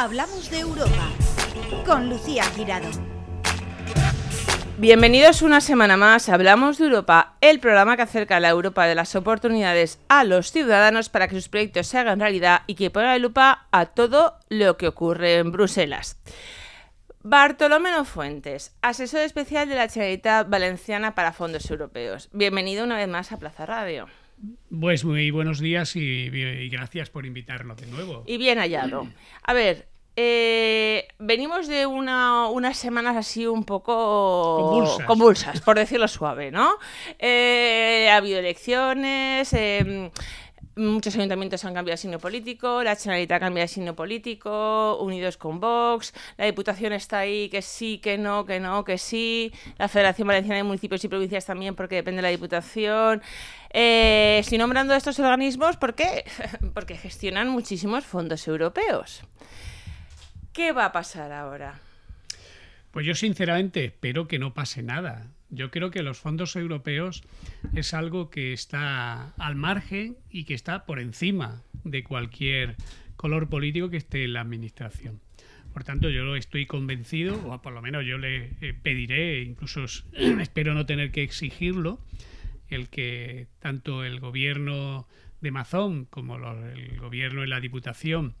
Hablamos de Europa con Lucía Girado. Bienvenidos una semana más a Hablamos de Europa, el programa que acerca la Europa de las oportunidades a los ciudadanos para que sus proyectos se hagan realidad y que ponga la lupa a todo lo que ocurre en Bruselas. Bartolomé Fuentes, asesor especial de la Generalitat Valenciana para Fondos Europeos. Bienvenido una vez más a Plaza Radio. Pues muy buenos días y, gracias por invitarnos de nuevo. Y bien hallado. A ver, eh, venimos de unas semanas así un poco convulsas, por decirlo suave, ¿no? Eh, ha habido elecciones. Eh, Muchos ayuntamientos han cambiado de signo político, la Generalitat ha cambiado de signo político, unidos con Vox, la Diputación está ahí que sí, que no, que no, que sí, la Federación Valenciana de Municipios y Provincias también porque depende de la Diputación. Eh, nombrando estos organismos porque, porque gestionan muchísimos fondos europeos. ¿Qué va a pasar ahora? Pues yo sinceramente espero que no pase nada. Yo creo que los fondos europeos es algo que está al margen y que está por encima de cualquier color político que esté en la administración. Por tanto, yo estoy convencido, o por lo menos yo le eh, pediré, incluso espero no tener que exigirlo, el que tanto el gobierno de Mazón como el gobierno de la Diputación,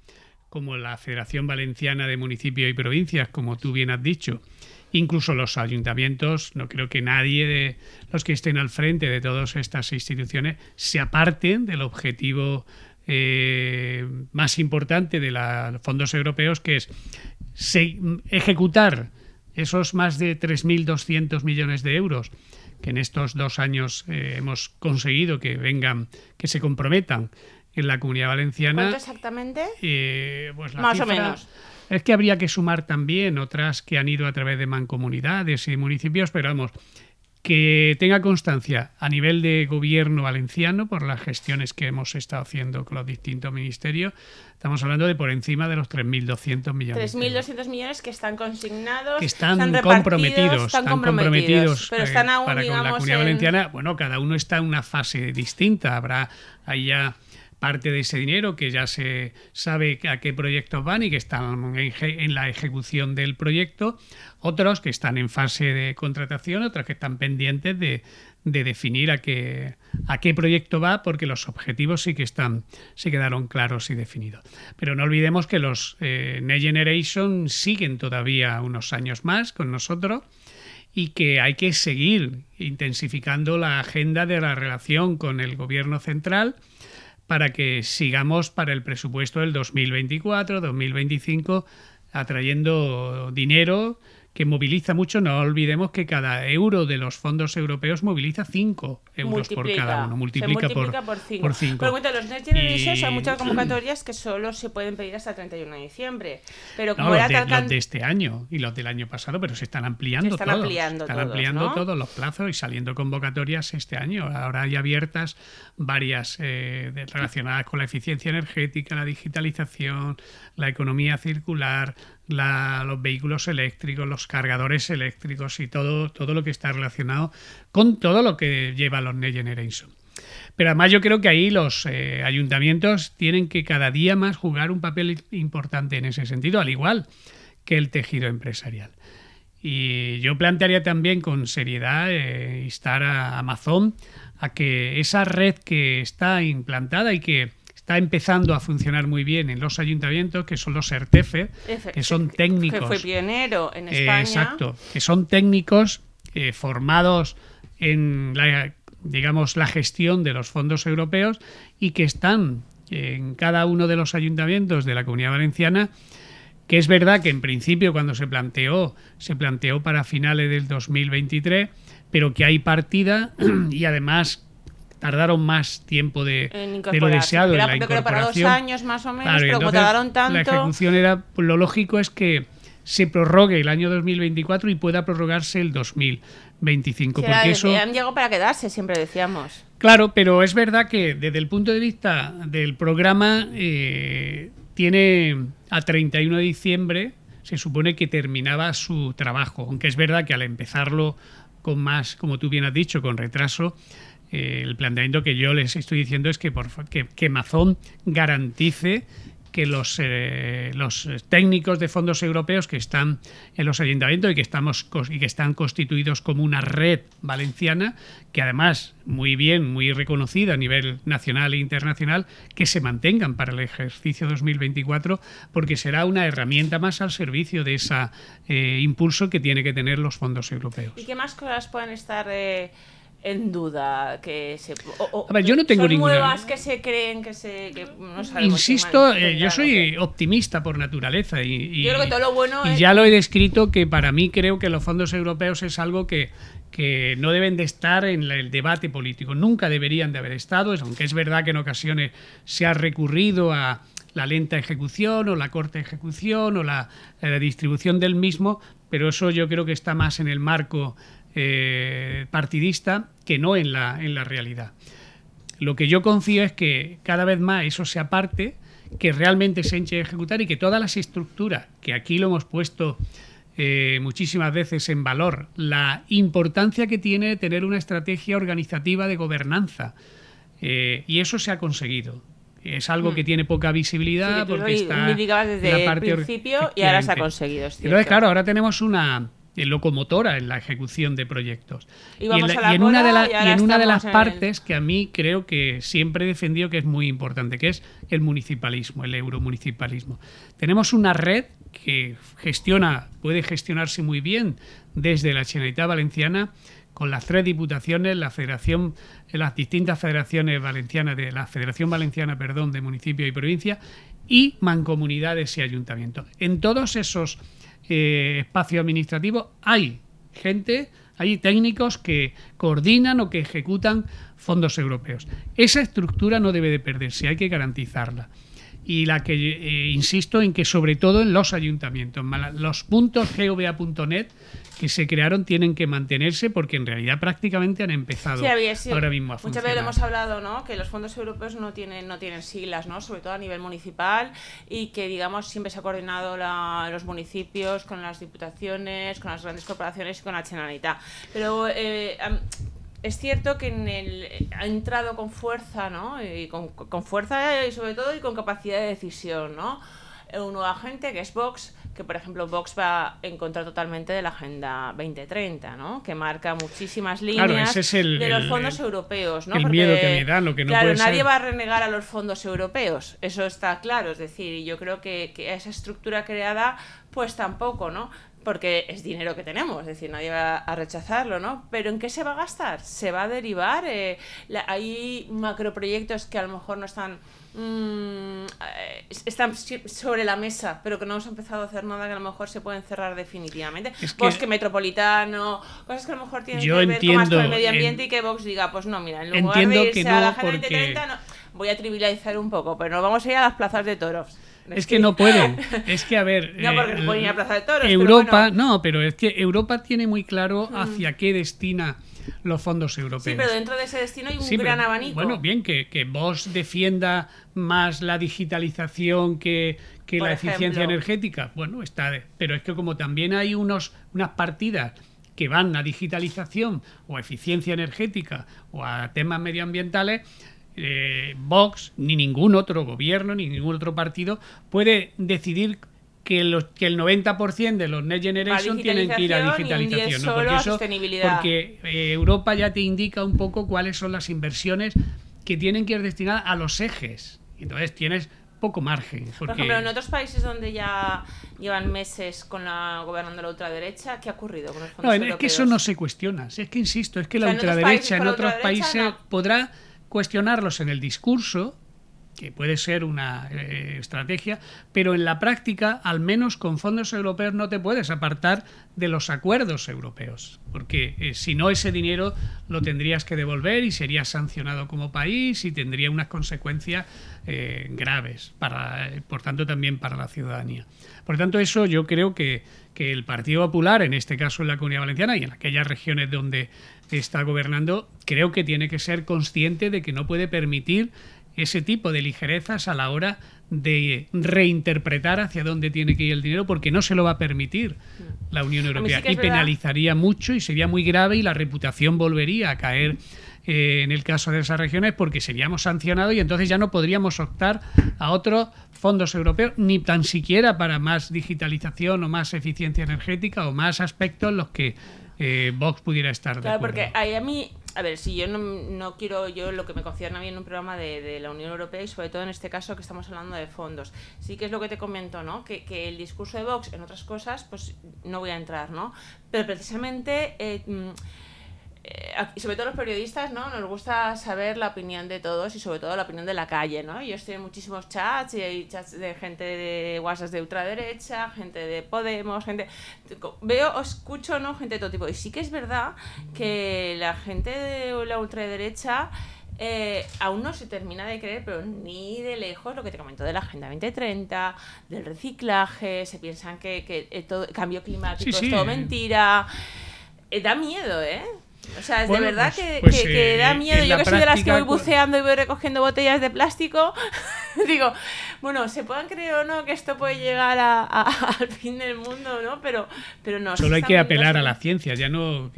como la Federación Valenciana de Municipios y Provincias, como tú bien has dicho, incluso los ayuntamientos, no creo que nadie de los que estén al frente de todas estas instituciones se aparten del objetivo eh, más importante de los fondos europeos, que es ejecutar esos más de 3.200 millones de euros que en estos dos años eh, hemos conseguido que vengan, que se comprometan en la comunidad valenciana. ¿Cuánto exactamente? Eh, pues más o menos. Es que habría que sumar también otras que han ido a través de mancomunidades y municipios, pero vamos, que tenga constancia a nivel de gobierno valenciano por las gestiones que hemos estado haciendo con los distintos ministerios. Estamos hablando de por encima de los 3.200 millones. 3.200 millones que están consignados, que están, comprometidos, están, comprometidos, pero están eh, para con la comunidad valenciana. Bueno, cada uno está en una fase distinta. Habrá ahí ya parte de ese dinero que ya se sabe a qué proyectos van y que están en, la ejecución del proyecto, otros que están en fase de contratación, otros que están pendientes de, definir a qué, proyecto va, porque los objetivos sí que están, se quedaron claros y definidos. Pero no olvidemos que los eh, Next Generation siguen todavía unos años más con nosotros y que hay que seguir intensificando la agenda de la relación con el gobierno central para que sigamos para el presupuesto del 2024, 2025, atrayendo dinero que moviliza mucho. No olvidemos que cada euro de los fondos europeos moviliza 5 euros por cada uno. Multiplica, por 5. Pero bueno, los Next Generation hay muchas convocatorias que solo se pueden pedir hasta el 31 de diciembre. Pero como era los, de, los de este año y los del año pasado, pero se están ampliando están todos. Ampliando están ampliando todos los plazos y saliendo convocatorias este año. Ahora hay abiertas varias eh, relacionadas con la eficiencia energética, la digitalización, la economía circular, los vehículos eléctricos, los cargadores eléctricos y todo, todo lo que está relacionado con todo lo que lleva los Next Generation. Pero además yo creo que ahí los eh, ayuntamientos tienen que cada día más jugar un papel importante en ese sentido, al igual que el tejido empresarial. Y yo plantearía también con seriedad eh, instar a Amazon a que esa red que está implantada y que está empezando a funcionar muy bien en los ayuntamientos, que son los ERTEFE, que son técnicos. Que fue pionero en eh, España. exacto, que son técnicos eh, formados en la, digamos, la gestión de los fondos europeos y que están en cada uno de los ayuntamientos de la Comunidad Valenciana que es verdad que en principio cuando se planteó, se planteó para finales del 2023, pero que hay partida y además tardaron más tiempo de, de lo deseado en la incorporación. para dos años más o menos, pero como tardaron tanto... La ejecución era, lo lógico es que se prorrogue el año 2024 y pueda prorrogarse el 2025. porque eso... Han llegado para quedarse, siempre decíamos. Claro, pero es verdad que desde el punto de vista del programa eh, tiene a 31 de diciembre, se supone que terminaba su trabajo, aunque es verdad que al empezarlo con más, como tú bien has dicho, con retraso, eh, el planteamiento que yo les estoy diciendo es que, por, que, que Amazon garantice que los, eh, los técnicos de fondos europeos que están en los ayuntamientos y que, estamos, y que están constituidos como una red valenciana, que además muy bien, muy reconocida a nivel nacional e internacional, que se mantengan para el ejercicio 2024, porque será una herramienta más al servicio de ese eh, impulso que tiene que tener los fondos europeos. ¿Y qué más cosas pueden estar... en duda que se a ver, yo no tengo ninguna. nuevas que se creen que se insisto eh, yo soy optimista por naturaleza y, yo creo que todo lo bueno y ya lo he descrito que para mí creo que los fondos europeos es algo que que no deben de estar en el debate político. Nunca deberían de haber estado aunque es verdad que en ocasiones se ha recurrido a la lenta ejecución o la corta ejecución o la, la distribución del mismo pero eso yo creo que está más en el marco eh, partidista que no en la, en la realidad. Lo que yo confío es que cada vez más eso se aparte, que realmente se eche a ejecutar y que todas las estructuras, que aquí lo hemos puesto eh, muchísimas veces en valor, la importancia que tiene tener una estrategia organizativa de gobernanza. Eh, y eso se ha conseguido. Es algo que mm. tiene poca visibilidad porque está desde la parte el principio y ahora se ha conseguido. Entonces, claro, ahora tenemos una, locomotora en la ejecución de proyectos. Y, en, una de, las partes que a mí creo que siempre he defendido que es muy importante, que es el municipalismo, el euromunicipalismo. Tenemos una red que gestiona, puede gestionarse muy bien desde la Generalitat Valenciana con las tres diputaciones, la federación, las distintas federaciones valencianas de la Federación Valenciana, perdón, de municipio y provincia y mancomunidades y ayuntamientos. En todos esos eh, espacio administrativo, hay gente, hay técnicos que coordinan o que ejecutan fondos europeos. Esa estructura no debe de perderse, hay que garantizarla. Y la que eh, insisto en que sobre todo en los ayuntamientos, los puntos gva.net que se crearon tienen que mantenerse porque en realidad prácticamente han empezado ahora mismo a funcionar. Muchas veces hemos hablado ¿no? que los fondos europeos no tienen, no tienen siglas, ¿no? sobre todo a nivel municipal, y que digamos siempre se ha coordinado los municipios con las diputaciones, con las grandes corporaciones y con la Generalitat. Pero eh, es cierto que en el, ha entrado con fuerza, ¿no? Y con, con fuerza y sobre todo y con capacidad de decisión, ¿no? un nuevo agente que es Vox, que por ejemplo Vox va en contra totalmente de la Agenda 2030, ¿no? que marca muchísimas líneas de los fondos europeos. ¿no? El miedo que me da, lo que no Claro, nadie va a renegar a los fondos europeos, eso está claro, es decir, yo creo que, que esa estructura creada, pues tampoco, ¿no? Porque es dinero que tenemos, es decir, nadie va a rechazarlo, ¿no? Pero ¿en qué se va a gastar? ¿Se va a derivar? Eh, hay macroproyectos que a lo mejor no están Mm, eh, están sobre la mesa, pero que no hemos empezado a hacer nada que a lo mejor se pueden cerrar definitivamente. Bosque metropolitano, cosas que a lo mejor tienen que ver con, más con el medio ambiente y que Vox diga, pues no, mira, en lugar de irse a la porque... voy a trivializar un poco, pero no vamos a ir a las plazas de toros. Es, que, no pueden. Es que, a ver. no, porque no pueden ir a Plaza de Toros. Europa, no, pero es que Europa tiene muy claro mm. hacia qué destina los fondos europeos. Sí, pero dentro de ese destino hay un gran abanico. Bueno, bien, que, que vos defienda más la digitalización que, que la eficiencia energética. Bueno, está, pero es que como también hay unos, unas partidas que van a digitalización o a eficiencia energética o a temas medioambientales, eh, Vox ni ningún otro gobierno ni ningún otro partido puede decidir que, los, que el 90% de los Next Generation tienen que ir a digitalización. ¿no? Porque, eso, porque eh, Europa ya te indica un poco cuáles son las inversiones que tienen que ir destinadas a los ejes. Entonces tienes poco margen. Por ejemplo, en otros países donde ya llevan meses con la gobernando la ultraderecha, ¿qué ha ocurrido con los fondos No, es que eso no se cuestiona. Es que, insisto, es que la ultraderecha en otros países, podrá cuestionarlos en el discurso, que puede ser una eh, estrategia, pero en la práctica, al menos con fondos europeos, no te puedes apartar de los acuerdos europeos, porque eh, si no ese dinero lo tendrías que devolver y serías sancionado como país y tendría unas consecuencias eh, graves, por tanto también para la ciudadanía. Por tanto, eso yo creo que, que el Partido Popular, en este caso en la Comunidad Valenciana y en aquellas regiones donde está gobernando, creo que tiene que ser consciente de que no puede permitir ese tipo de ligerezas a la hora de reinterpretar hacia dónde tiene que ir el dinero porque no se lo va a permitir la Unión Europea. y penalizaría mucho y sería muy grave y la reputación volvería a caer eh, en el caso de esas regiones porque seríamos sancionados y entonces ya no podríamos optar a otros fondos europeos, ni tan siquiera para más digitalización o más eficiencia energética o más aspectos en los que eh, Vox pudiera estar de Claro, porque hay a mí, a ver, si yo no, quiero, yo lo que me concierne a mí en un programa de, la Unión Europea y sobre todo en este caso que estamos hablando de fondos, sí que es lo que te comento, ¿no? Que, el discurso de Vox en otras cosas, pues no voy a entrar, ¿no? Pero precisamente... Eh, mm, y sobre todo los periodistas, ¿no? Nos gusta saber la opinión de todos y sobre todo la opinión de la calle, ¿no? Yo estoy en muchísimos chats y hay chats de gente de WhatsApp de ultraderecha, gente de Podemos, gente... Veo, o escucho, ¿no? Gente de todo tipo. Y sí que es verdad que la gente de la ultraderecha... Eh, aún no se termina de creer, pero ni de lejos lo que te comentó de la Agenda 2030, del reciclaje, se piensan que, que eh, todo, cambio climático es todo mentira. da miedo, ¿eh? O sea, es de verdad pues, que, pues, que, da eh, miedo. Yo que soy de las que voy buceando y voy recogiendo botellas de plástico, digo, bueno, se puedan creer o no que esto puede llegar a, al fin del mundo, ¿no? Pero, pero no. Solo hay que apelar a la ciencia, ya no,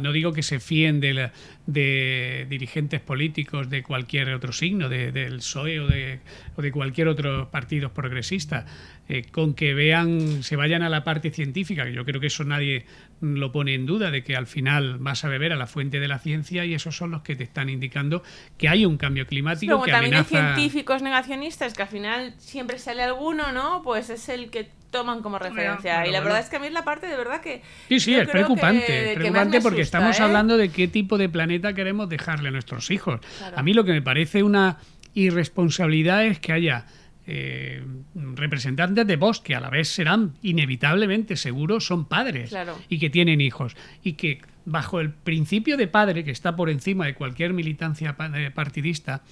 no, digo que se fíen de, de dirigentes políticos de cualquier otro signo, de, del PSOE o de, o de cualquier otro partido progresista. Eh, con que vean, se vayan a la parte científica, que yo creo que eso nadie lo pone en duda, de que al final vas a beber a la fuente de la ciencia y esos son los que te están indicando que hay un cambio climático. Como también hay científicos negacionistas, que al final siempre sale alguno, ¿no? Pues es el que toman como referencia. y la verdad es que a mí es la parte de verdad que... Sí, sí, es preocupante. preocupante porque estamos ¿eh? hablando de qué tipo de planeta queremos dejarle a nuestros hijos. A mí lo que me parece una irresponsabilidad es que haya eh, representantes de Vox, que a la vez serán inevitablemente, seguro, son padres y que tienen hijos. Y que bajo el principio de padre, que está por encima de cualquier militancia eh, partidista,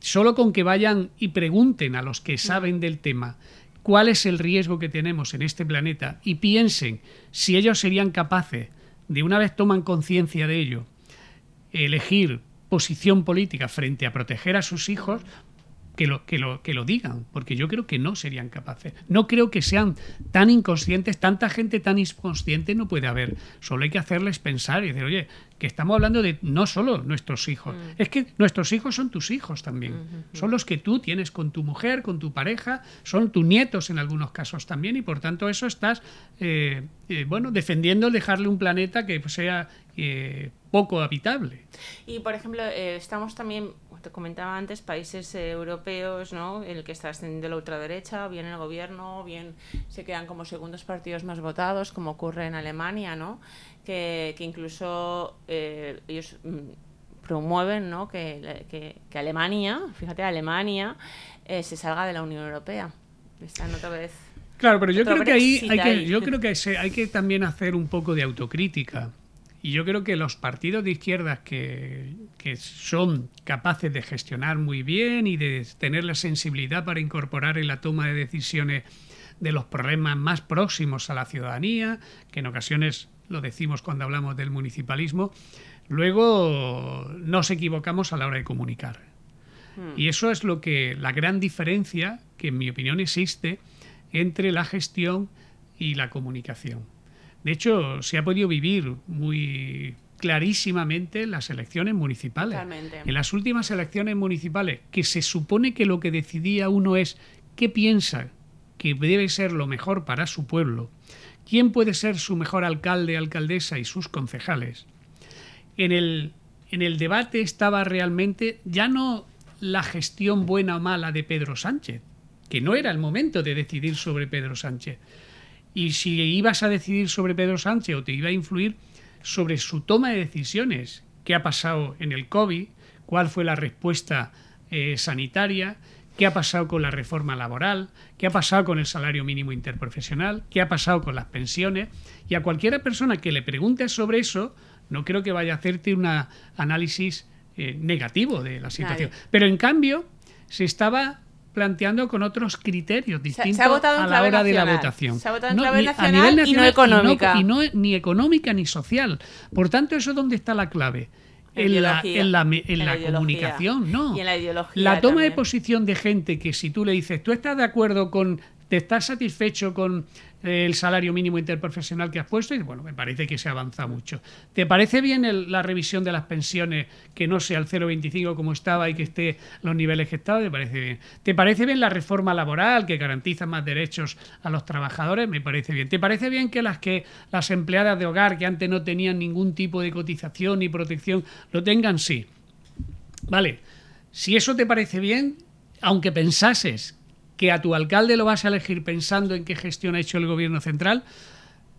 solo con que vayan y pregunten a los que saben del tema cuál es el riesgo que tenemos en este planeta y piensen si ellos serían capaces, de una vez toman conciencia de ello, elegir posición política frente a proteger a sus hijos, que lo, que, lo, que lo digan, porque yo creo que no serían capaces. No creo que sean tan inconscientes, tanta gente tan inconsciente no puede haber. Solo hay que hacerles pensar y decir, oye, que estamos hablando de no solo nuestros hijos, mm. es que nuestros hijos son tus hijos también. Son los que tú tienes con tu mujer, con tu pareja, son tus nietos en algunos casos también, y por tanto eso estás, eh, eh, bueno, defendiendo dejarle un planeta que sea eh, poco habitable. Y por ejemplo, estamos también te comentaba antes, países eh, europeos, ¿no? El que está ascendiendo la ultraderecha, bien el gobierno, bien se quedan como segundos partidos más votados, como ocurre en Alemania, ¿no? Que, que incluso eh, ellos mm, promueven, ¿no? Que, que, Alemania, fíjate, Alemania eh, se salga de la Unión Europea. Están otra vez. Claro, pero yo creo que ahí hay que, yo creo que hay que también hacer un poco de autocrítica. Y yo creo que los partidos de izquierdas que, son capaces de gestionar muy bien y de tener la sensibilidad para incorporar en la toma de decisiones de los problemas más próximos a la ciudadanía, que en ocasiones lo decimos cuando hablamos del municipalismo, luego nos equivocamos a la hora de comunicar. Hmm. Y eso es lo que la gran diferencia que en mi opinión existe entre la gestión y la comunicación. De hecho, se ha podido vivir muy clarísimamente en las elecciones municipales. En las últimas elecciones municipales, que se supone que lo que decidía uno es qué piensa que debe ser lo mejor para su pueblo, quién puede ser su mejor alcalde, alcaldesa y sus concejales. En el, en el debate estaba realmente ya no la gestión buena o mala de Pedro Sánchez, que no era el momento de decidir sobre Pedro Sánchez, y si ibas a decidir sobre Pedro Sánchez o te iba a influir sobre su toma de decisiones, qué ha pasado en el COVID, cuál fue la respuesta eh, sanitaria, qué ha pasado con la reforma laboral, qué ha pasado con el salario mínimo interprofesional, qué ha pasado con las pensiones. Y a cualquiera persona que le pregunte sobre eso, no creo que vaya a hacerte un análisis eh, negativo de la situación. Pero en cambio, se estaba planteando con otros criterios distintos a la hora de la votación. Se ha votado en clave nacional, y no económica. Y no, ni económica ni social. Por tanto, ¿eso es donde está la clave? En la, en la, en la, comunicación, no. Y en la ideología. La toma de posición de gente que si tú le dices, tú estás de acuerdo con ¿Te estás satisfecho con el salario mínimo interprofesional que has puesto? Y bueno, me parece que se avanza mucho. ¿Te parece bien la revisión de las pensiones que no sea el 0,25 como estaba y que esté los niveles que estaba? Me parece bien. ¿Te parece bien la reforma laboral que garantiza más derechos a los trabajadores? Me parece bien. ¿Te parece bien que las que las empleadas de hogar que antes no tenían ningún tipo de cotización ni protección lo tengan? Sí. Vale. Si eso te parece bien, aunque pensases que a tu alcalde lo vas a elegir pensando en qué gestión ha hecho el gobierno central,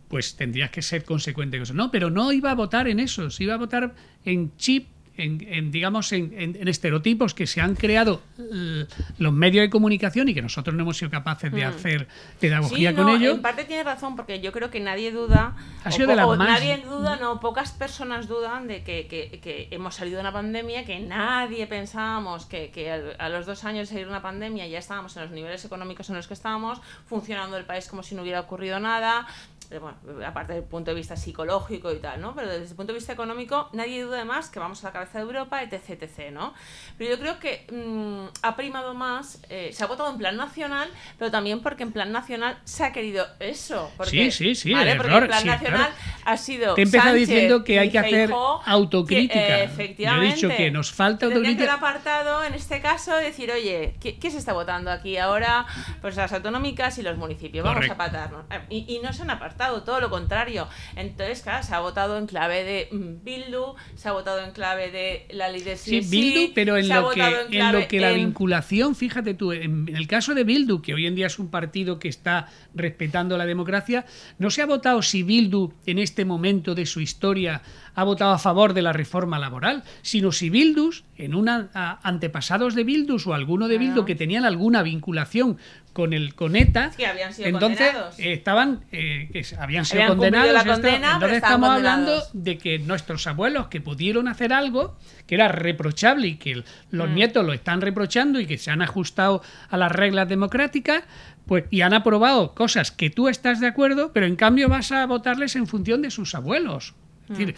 pues tendrías que ser consecuente con eso. No, pero no iba a votar en eso, iba a votar en chip en, digamos, en, estereotipos que se han creado eh, los medios de comunicación y que nosotros no hemos sido capaces de mm. hacer pedagogía con ello. En parte tiene razón, porque yo creo que nadie duda, ha sido de nadie duda, no, pocas personas dudan de que, hemos salido de una pandemia, que nadie pensábamos que, a los dos años de salir de una pandemia ya estábamos en los niveles económicos en los que estábamos, funcionando el país como si no hubiera ocurrido nada, bueno, aparte del punto de vista psicológico y tal, ¿no? Pero desde el punto de vista económico, nadie duda más que vamos a la cabeza de Europa, etc, etc, ¿no? Pero yo creo que mm, ha primado más, eh, se ha votado en plan nacional, pero también porque en plan nacional se ha querido eso. sí, sí, sí, ¿vale? Porque en plan nacional ha sido. Te he diciendo que hay que hacer autocrítica. efectivamente. Yo he dicho que nos falta autocrítica. el apartado, en este caso, decir, oye, ¿qué, se está votando aquí ahora? Pues las autonómicas y los municipios. Vamos a patarnos. Y, y no se han apartado todo lo contrario. Entonces, claro, se ha votado en clave de mm, Bildu, se ha votado en clave de la ley de Sí, Bildu, pero en lo, que, en, lo que la vinculación, fíjate tú, en el caso de Bildu, que hoy en día es un partido que está respetando la democracia, no se ha votado si Bildu en este momento de su historia ha votado a favor de la reforma laboral, sino si Bildus, en una antepasados de Bildus o alguno de Bildu que tenían alguna vinculación con el con ETA, entonces estaban eh, que habían sido condenados. entonces estamos hablando de que nuestros abuelos que pudieron hacer algo que era reprochable y que los mm. nietos lo están reprochando y que se han ajustado a las reglas democráticas, pues y han aprobado cosas que tú estás de acuerdo, pero en cambio vas a votarles en función de sus abuelos. Es decir,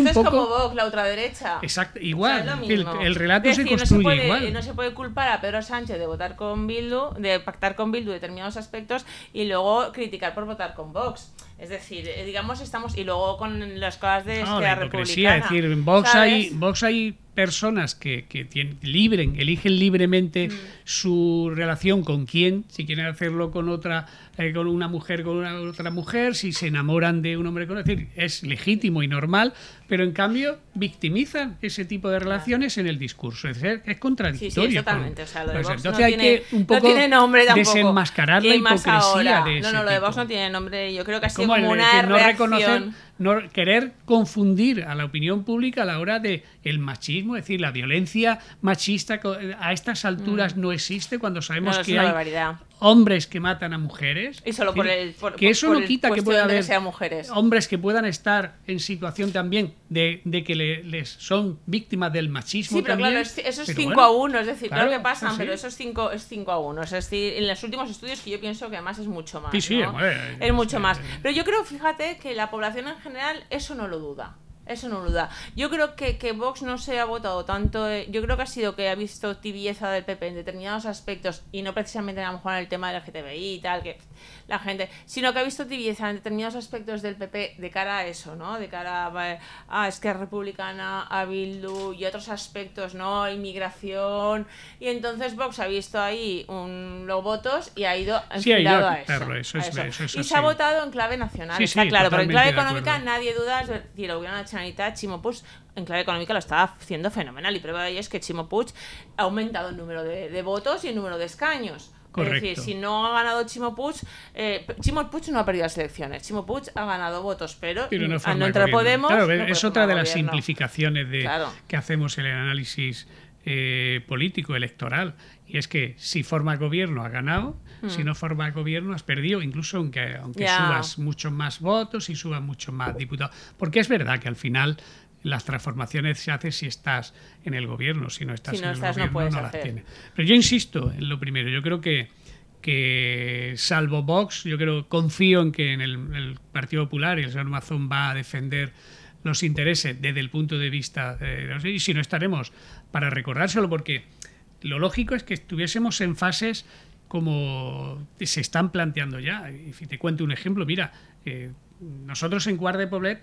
mm. es como Vox, la ultraderecha. Exacto, igual. el, relato se construye igual. No se puede culpar a Pedro Sánchez de votar con Bildu, de pactar con Bildu determinados aspectos y luego criticar por votar con Vox. Es decir, eh, digamos, estamos. Y luego con las cosas de no, la Republicana. Es decir, en Vox hay, Vox hay personas que, que tienen, libren, eligen libremente mm. su relación con quién, si quieren hacerlo con otra, eh, con una mujer, con una, otra mujer, si se enamoran de un hombre con es decir, es legítimo y normal, pero en cambio victimizan ese tipo de relaciones en el discurso. Es, es contradictorio. Sí, totalmente. O sea, lo de Vox entonces hay que un poco no tiene nombre tampoco. desenmascarar la hipocresía de No, no, lo de Vox no tiene nombre. Yo creo que ha sido como, una no reacción no querer confundir a la opinión pública a la hora de el machismo, es decir, la violencia machista a estas alturas mm. no existe cuando sabemos que hay hombres que matan a mujeres. Y solo por el que eso no quita que pueda haber mujeres. hombres que puedan estar en situación también de, que les son víctimas del machismo. Sí, pero claro, eso es 5 a 1, es decir, claro, que pasan, pero eso es 5 es cinco a 1. Es decir, en los últimos estudios que yo pienso que además es mucho más. Sí, sí, es mucho más. Pero yo creo, fíjate, que la población en general eso no lo duda. Eso no lo duda. Yo creo que, que Vox no se ha votado tanto. Eh, yo creo que ha sido que ha visto tibieza del PP en determinados aspectos y no precisamente a lo mejor en el tema del LGTBI y tal, que la gente, sino que ha visto tibieza en determinados aspectos del PP de cara a eso, ¿no? De cara a, a Esquerra Republicana, a Bildu y otros aspectos, ¿no? Inmigración. Y entonces Vox ha visto ahí un, los votos y ha ido sí, a, eso. y se ha votado en clave nacional, está claro, pero en clave económica nadie duda, es decir, gobierno de Chanita, Chimo Puig, en clave económica lo estaba haciendo fenomenal y prueba de ello es que Chimo Puig ha aumentado el número de, de votos y el número de escaños. Correcto. Es decir, si no ha ganado Chimo Puig, eh, Chimo Puig no ha perdido las elecciones. Chimo Puig ha ganado votos, pero, al no entrar Podemos. Claro, es otra de las simplificaciones de, que hacemos en el análisis eh, político, electoral. Y es que si forma gobierno ha ganado, si hmm. no forma gobierno has perdido, incluso aunque, aunque subas muchos más votos y subas muchos más diputados. Porque es verdad que al final las transformaciones se hacen si estás en el gobierno, si no estás en el gobierno no, las tienes. Pero yo insisto en lo primero, yo creo que, que salvo Vox, yo creo, confío en que en el, Partido Popular y el señor Mazón va a defender los intereses desde el punto de vista y si no estaremos para recordárselo porque lo lógico es que estuviésemos en fases como se están planteando ya. Y te cuento un ejemplo, mira, eh, nosotros en Guardia de Poblet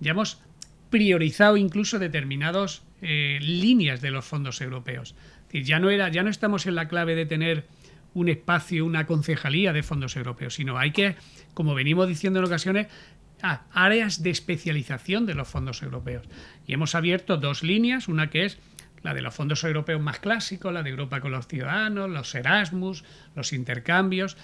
ya hemos priorizado incluso determinadas eh, líneas de los fondos europeos. ya no, era, ya no estamos en la clave de tener un espacio, una concejalía de fondos europeos, sino hay que, como venimos diciendo en ocasiones, áreas de especialización de los fondos europeos. Y hemos abierto dos líneas, una que es la de los fondos europeos más clásicos, la de Europa con los ciudadanos, los Erasmus, los intercambios.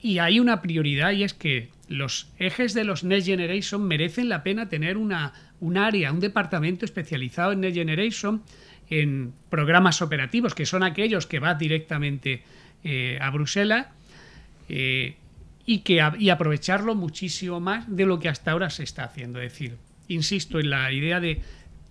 Y hay una prioridad y es que los ejes de los Next Generation merecen la pena tener una, un área, un departamento especializado en Next Generation, en programas operativos, que son aquellos que van directamente eh, a Bruselas, eh, y, que, y aprovecharlo muchísimo más de lo que hasta ahora se está haciendo. Es decir, insisto en la idea de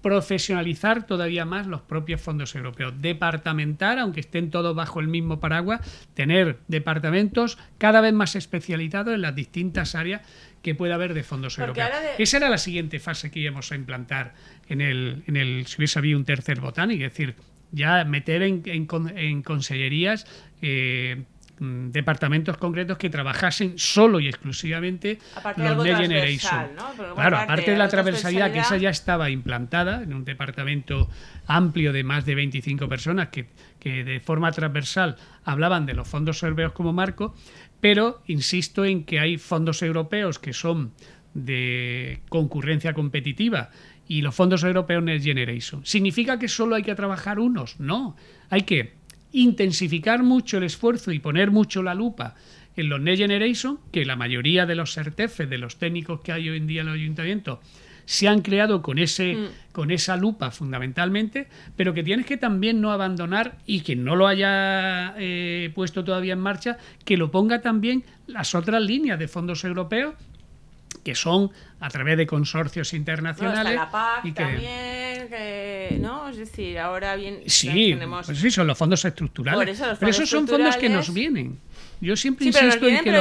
profesionalizar todavía más los propios fondos europeos, departamentar, aunque estén todos bajo el mismo paraguas, tener departamentos cada vez más especializados en las distintas áreas que pueda haber de fondos europeos. Esa era la siguiente fase que íbamos a implantar en el, en el si hubiese habido un tercer botánico, es decir, ya meter en, en, en consellerías eh, Mm, departamentos concretos que trabajasen solo y exclusivamente los Next Generation. Claro, aparte de la transversalidad, que esa ya estaba implantada en un departamento amplio de más de 25 personas que, que de forma transversal hablaban de los fondos europeos como marco, pero insisto en que hay fondos europeos que son de concurrencia competitiva y los fondos europeos Next Generation. ¿Significa que solo hay que trabajar unos? No, hay que intensificar mucho el esfuerzo y poner mucho la lupa en los Next Generation, que la mayoría de los CERTEFes, de los técnicos que hay hoy en día en los ayuntamientos, se han creado con, ese, mm. con esa lupa fundamentalmente, pero que tienes que también no abandonar y quien no lo haya eh, puesto todavía en marcha, que lo ponga también las otras líneas de fondos europeos que son a través de consorcios internacionales. la PAC y que, también, ¿no? Es decir, ahora bien. Sí, tenemos... pues sí, son los fondos estructurales. pero esos son fondos que nos vienen. Yo siempre insisto en que,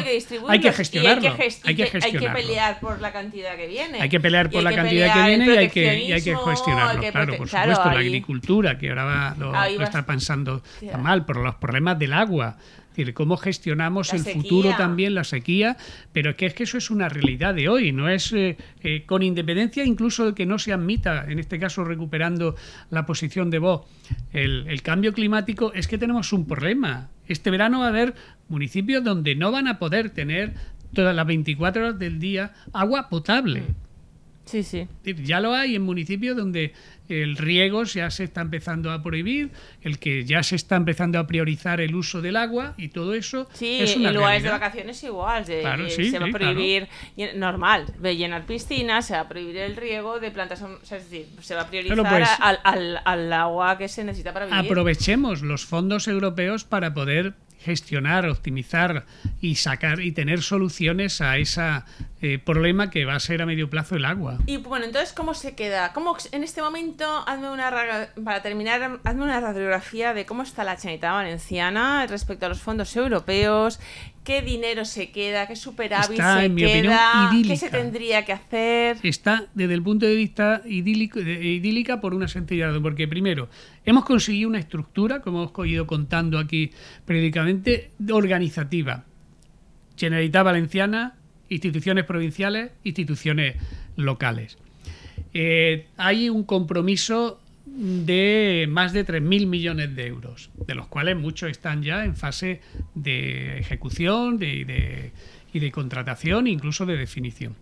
hay que gestionarlo. Hay que, hay que pelear por la cantidad que viene. Hay que pelear por la cantidad que viene y hay que, y hay que gestionarlo. claro, por supuesto, la agricultura, que ahora lo, lo está pensando mal, por los problemas del agua decir, cómo gestionamos el futuro también, la sequía, pero es que, es que eso es una realidad de hoy, no es eh, eh, con independencia incluso de que no se admita, en este caso recuperando la posición de voz, el, el cambio climático, es que tenemos un problema. Este verano va a haber municipios donde no van a poder tener todas las 24 horas del día agua potable. Sí, sí. Ya lo hay en municipios donde el riego ya se está empezando a prohibir, el que ya se está empezando a priorizar el uso del agua y todo eso sí, es una en lugares de vacaciones igual, se va a prohibir normal, de llenar piscinas, se va a prohibir el riego de plantas, es decir, se va a priorizar pues al, al agua que se necesita para vivir. Aprovechemos los fondos europeos para poder gestionar, optimizar y sacar y tener soluciones a ese eh, problema que va a ser a medio plazo el agua. Y bueno, entonces, ¿cómo se queda? ¿Cómo, en este momento, hazme una, para terminar, hazme una radiografía de cómo está la chanita valenciana respecto a los fondos europeos, qué dinero se queda, qué superávit se queda, qué se tendría que hacer. Está desde el punto de vista idílico, idílica por una sencilla razón, porque primero, hemos conseguido una estructura, como hemos ido contando aquí periódicamente, organizativa. Generalitat Valenciana, instituciones provinciales, instituciones locales. Eh, hay un compromiso de más de 3.000 millones de euros, de los cuales muchos están ya en fase de ejecución de, y de contratación, incluso de definición.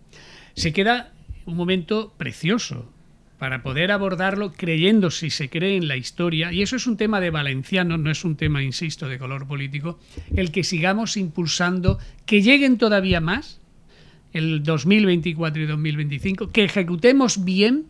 Se queda un momento precioso para poder abordarlo creyendo si se cree en la historia, y eso es un tema de valenciano, no es un tema, insisto, de color político, el que sigamos impulsando, que lleguen todavía más el 2024 y 2025, que ejecutemos bien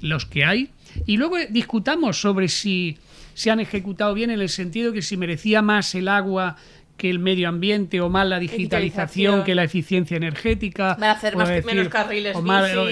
los que hay y luego discutamos sobre si se han ejecutado bien en el sentido que si merecía más el agua que el medio ambiente o más la digitalización, que la eficiencia energética. Van a hacer más, menos carriles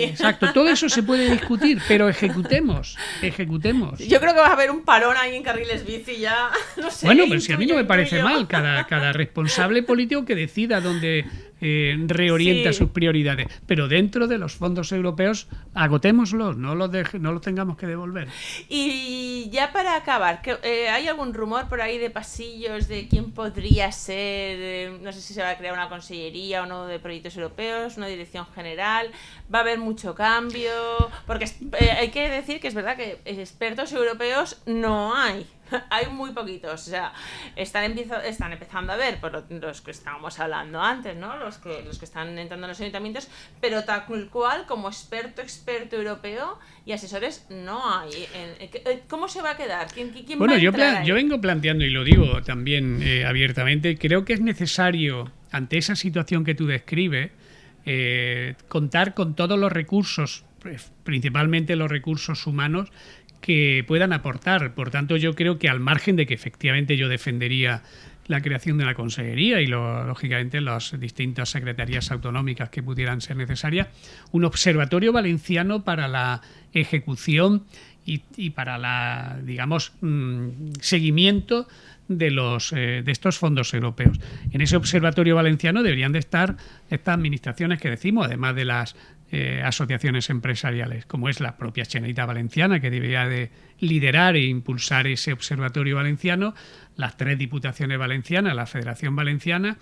Exacto, todo eso se puede discutir, pero ejecutemos, ejecutemos. Yo creo que va a haber un parón ahí en carriles bici ya, no sé. Bueno, pero si a mí no me parece mal, cada, cada responsable político que decida dónde eh, reorienta sus prioridades. Pero dentro de los fondos europeos, agotémoslos, no los, no los tengamos que devolver. Y ya para acabar, eh, ¿hay algún rumor por ahí de pasillos de quién podría ser? Eh, no sé si se va a crear una consellería o no de proyectos europeos, una dirección general. ¿Va a haber mucho cambio? Porque hay que decir que es verdad que expertos europeos no hay. hay muy poquitos. O sea, están, están empezando a ver, por los que estábamos hablando antes, ¿no? Los que, los que están entrando en los ayuntamientos, pero tal cual, como experto, experto europeo y asesores, no hay. Eh, ¿Cómo se va a quedar? ¿Quién, bueno, yo, yo vengo planteando, y lo digo también eh, abiertamente, creo que es necesario, ante esa situación que tú describes, eh, contar con todos los recursos, principalmente los recursos humanos, que puedan aportar. Por tanto, yo creo que al margen de que efectivamente yo defendería la creación de la consejería y lógicamente las distintas secretarías autonómicas que pudieran ser necesarias, un observatorio valenciano para la ejecución y, para la, digamos, mm, seguimiento de los eh, de estos fondos europeos. En ese observatorio valenciano deberían de estar estas administraciones que decimos, además de las eh, asociaciones empresariales, como es la propia Generalitat Valenciana, que debería de liderar e impulsar ese observatorio valenciano, las tres diputaciones valencianas, la Federación Valenciana,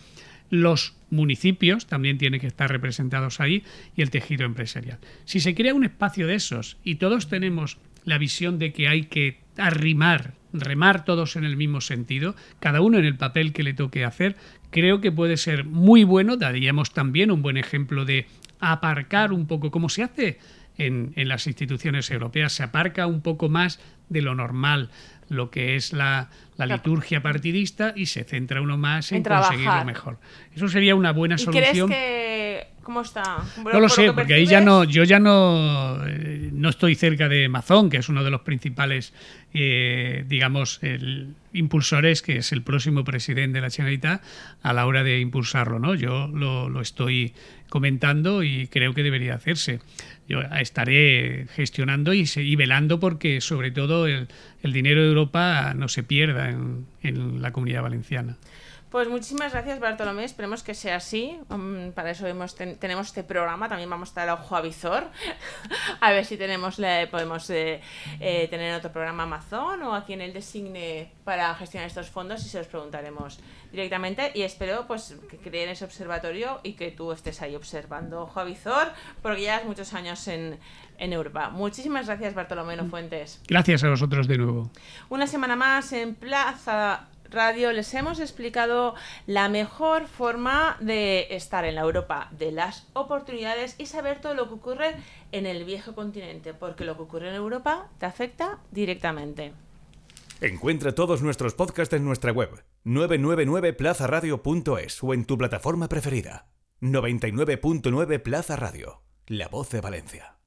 los municipios también tienen que estar representados ahí y el tejido empresarial. Si se crea un espacio de esos y todos tenemos la visión de que hay que arrimar, remar todos en el mismo sentido, cada uno en el papel que le toque hacer, creo que puede ser muy bueno, daríamos también un buen ejemplo de aparcar un poco, como se hace en, las instituciones europeas, se aparca un poco más de lo normal lo que es la, liturgia partidista y se centra uno más en, conseguir lo mejor. Eso sería una buena solución. ¿Cómo está? no lo sé, porque ahí ya no, yo ya no, eh, no estoy cerca de Mazón, que es uno de los principales, eh, digamos, impulsores, que es el próximo presidente de la Generalitat, a la hora de impulsarlo, ¿no? Yo lo, lo estoy comentando y creo que debería hacerse. Yo estaré gestionando y, y velando porque, sobre todo, el, dinero de Europa no se pierda en la comunidad valenciana. Pues muchísimas gracias Bartolomé, esperemos que sea así. Mm, para eso hemos tenemos este programa, también vamos a estar a ojo a visor. a ver si tenemos podemos eh, eh, tener otro programa Amazon o aquí en el designe para gestionar estos fondos y se los preguntaremos directamente. Y espero pues que creen ese observatorio y que tú estés ahí observando ojo a visor, porque ya has muchos años en, en Europa. Muchísimas gracias Bartolomé Fuentes. Gracias a vosotros de nuevo. Una semana más en Plaza Radio les hemos explicado la mejor forma de estar en la Europa de las oportunidades y saber todo lo que ocurre en el viejo continente, porque lo que ocurre en Europa te afecta directamente. Encuentra todos nuestros podcasts en nuestra web 999plazaradio.es o en tu plataforma preferida. 99.9 Plaza Radio, la voz de Valencia.